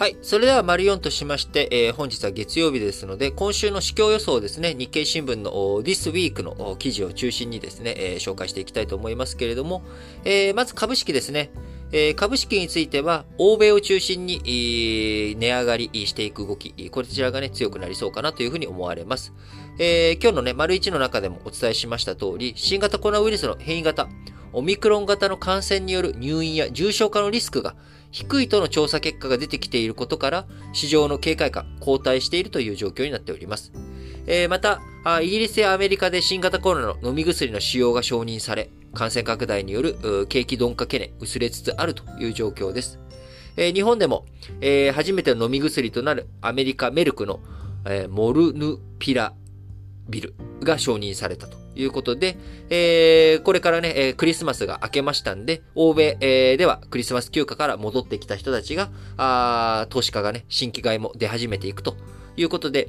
はい。それでは、丸4としまして、えー、本日は月曜日ですので、今週の市況予想ですね、日経新聞の This Week の記事を中心にですね、えー、紹介していきたいと思いますけれども、えー、まず株式ですね。えー、株式については、欧米を中心に、えー、値上がりしていく動き、こちらがね、強くなりそうかなというふうに思われます。えー、今日のね、丸1の中でもお伝えしました通り、新型コロナウイルスの変異型、オミクロン型の感染による入院や重症化のリスクが低いとの調査結果が出てきていることから、市場の警戒感、後退しているという状況になっております。えー、またイギリスやアメリカで新型コロナの飲み薬の使用が承認され、感染拡大による景気鈍化懸念、薄れつつあるという状況です。えー、日本でも、えー、初めての飲み薬となるアメリカメルクの、えー、モルヌピラビルが承認されたということで、えー、これからね、えー、クリスマスが明けましたんで、欧米、えー、ではクリスマス休暇から戻ってきた人たちが、あ投資家がね、新規買いも出始めていくということで、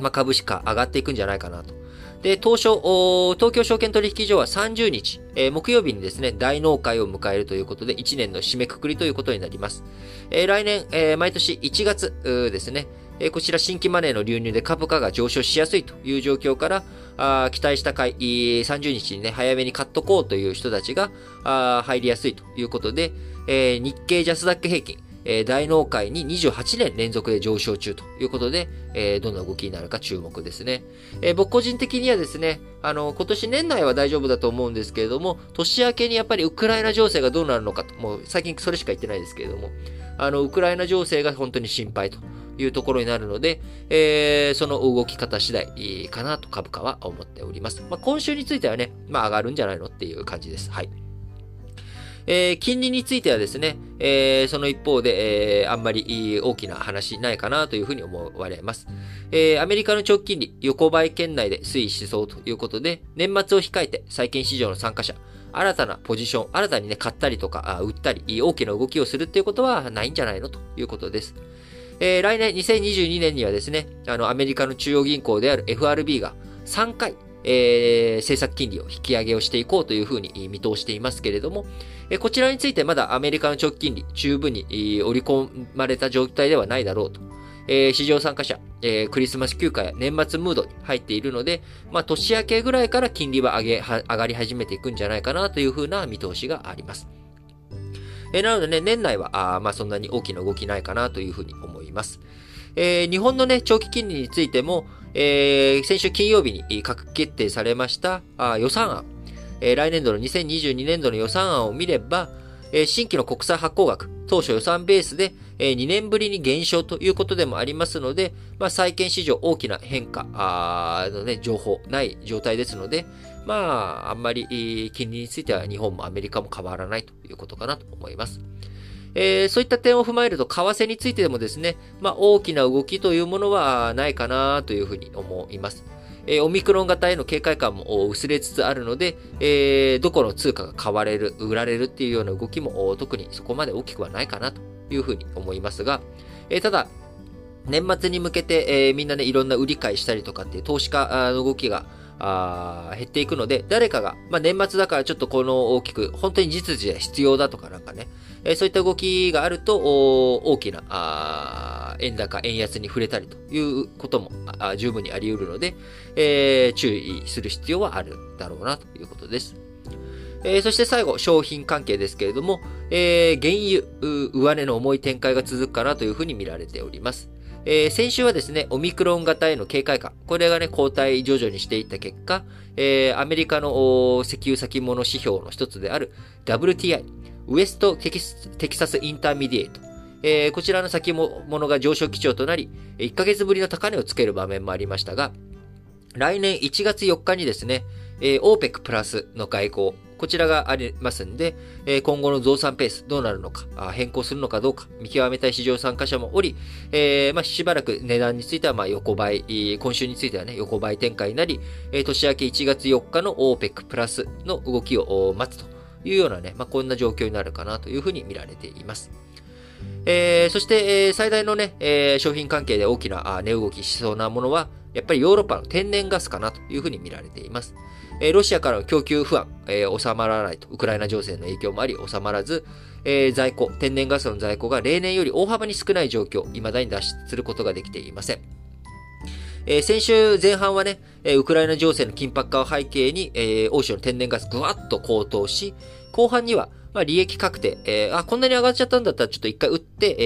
まあ、株式価上がっていくんじゃないかなと。で、東証、東京証券取引所は30日、えー、木曜日にですね、大納会を迎えるということで、1年の締めくくりということになります。えー、来年、えー、毎年1月ですね、えこちら新規マネーの流入で株価が上昇しやすいという状況から、あ期待した買い、30日にね、早めに買っとこうという人たちがあ入りやすいということで、えー、日経ジャスダック平均、えー、大納会に28年連続で上昇中ということで、えー、どんな動きになるか注目ですね。えー、僕個人的にはですね、あの、今年年内は大丈夫だと思うんですけれども、年明けにやっぱりウクライナ情勢がどうなるのかと、もう最近それしか言ってないですけれども、あの、ウクライナ情勢が本当に心配というところになるので、えー、その動き方次第かなと株価は思っております。まあ、今週についてはね、まあ上がるんじゃないのっていう感じです。はい。えー、金利についてはですね、えー、その一方で、えー、あんまり大きな話ないかなというふうに思われます。えー、アメリカの長期金利、横ばい圏内で推移しそうということで、年末を控えて債券市場の参加者、新たなポジション、新たにね、買ったりとか、売ったり、大きな動きをするっていうことはないんじゃないのということです。えー、来年2022年にはですね、あの、アメリカの中央銀行である FRB が3回、えー、政策金利を引き上げをしていこうというふうに見通していますけれども、えー、こちらについてまだアメリカの長期金利十分に、えー、織り込まれた状態ではないだろうと。えー、市場参加者、えー、クリスマス休暇や年末ムードに入っているので、まあ、年明けぐらいから金利は上げ、上がり始めていくんじゃないかなというふうな見通しがあります。えー、なのでね、年内は、あまあ、そんなに大きな動きないかなというふうに思います。えー、日本のね、長期金利についても、えー、先週金曜日に閣議決定されましたあ予算案、えー、来年度の2022年度の予算案を見れば、えー、新規の国債発行額、当初予算ベースで、えー、2年ぶりに減少ということでもありますので、まあ、債券市場大きな変化あの、ね、情報ない状態ですので、まあ、あんまり金利については日本もアメリカも変わらないということかなと思います。えー、そういった点を踏まえると、為替についてもですね、まあ、大きな動きというものはないかなというふうに思います。えー、オミクロン型への警戒感も薄れつつあるので、えー、どこの通貨が買われる、売られるっていうような動きも特にそこまで大きくはないかなというふうに思いますが、えー、ただ、年末に向けて、えー、みんなね、いろんな売り買いしたりとかっていう投資家の動きがあ減っていくので、誰かが、まあ、年末だからちょっとこの大きく、本当に実需で必要だとかなんかね、え、そういった動きがあると、大きな円高、円安に触れたりということも十分にあり得るので、え、注意する必要はあるだろうなということです。え、そして最後、商品関係ですけれども、え、原油、上値の重い展開が続くかなというふうに見られております。えー、先週はですね、オミクロン型への警戒感、これがね、後退徐々にしていった結果、えー、アメリカの石油先物指標の一つである WTI、ウエストテキサスインターミディエイト、えー、こちらの先物が上昇基調となり、1ヶ月ぶりの高値をつける場面もありましたが、来年1月4日にですね、えー、OPEC プラスの会合、こちらがありますんで、え今後の増産ペースどうなるのか、変更するのかどうか、見極めたい市場参加者もおり、えー、まあ、しばらく値段についてはま横ばい、今週についてはね、横ばい展開になり、え年明け1月4日の OPEC プラスの動きを待つと。いうようなね、まあ、こんな状況になるかなというふうに見られています。えー、そして、えー、最大のね、えー、商品関係で大きな値動きしそうなものは、やっぱりヨーロッパの天然ガスかなというふうに見られています。えロシアからの供給不安、えー、収まらないと、ウクライナ情勢の影響もあり収まらず、えー、在庫、天然ガスの在庫が例年より大幅に少ない状況、未だに脱出することができていません。えー、先週前半はね、えウクライナ情勢の緊迫化を背景に、え、欧州の天然ガスぐわっと高騰し、後半には、まあ、利益確定、えー、あ、こんなに上がっちゃったんだったらちょっと一回売って、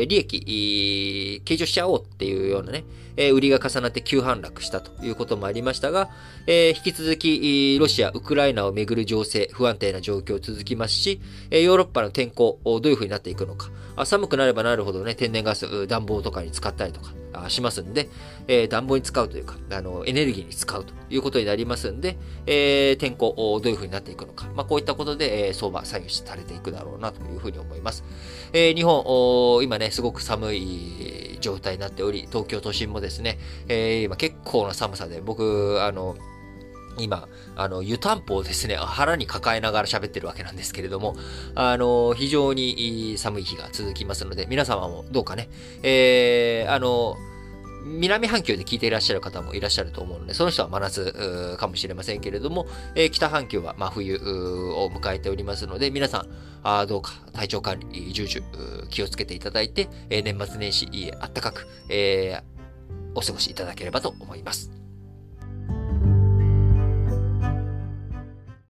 えー、利益、計上しちゃおうっていうようなね、えー、売りが重なって急反落したということもありましたが、えー、引き続き、ロシア、ウクライナをめぐる情勢、不安定な状況続きますし、えー、ヨーロッパの天候、どういう風になっていくのか。あ寒くなればなるほどね、天然ガス、暖房とかに使ったりとかしますんで、えー、暖房に使うというか、あの、エネルギーに使うということになりますんで、えー、天候、どういう風になっていくのか。まあ、こういったことで、えー、相場左右されていくだろうなというふうに思います。えー、日本、今ね、すごく寒い状態になっており、東京都心もですね、えー、今結構な寒さで、僕、あの、今、あの、湯たんぽをですね、腹に抱えながら喋ってるわけなんですけれども、あの、非常に寒い日が続きますので、皆様もどうかね、えー、あの、南半球で聞いていらっしゃる方もいらっしゃると思うので、その人は真夏かもしれませんけれども、えー、北半球は真冬を迎えておりますので、皆さん、あどうか体調管理、重々気をつけていただいて、えー、年末年始、あったかく、えー、お過ごしいただければと思います。